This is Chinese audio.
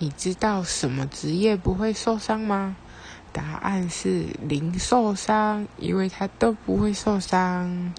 你知道什么职业不会受伤吗？答案是零受伤因为他都不会受伤。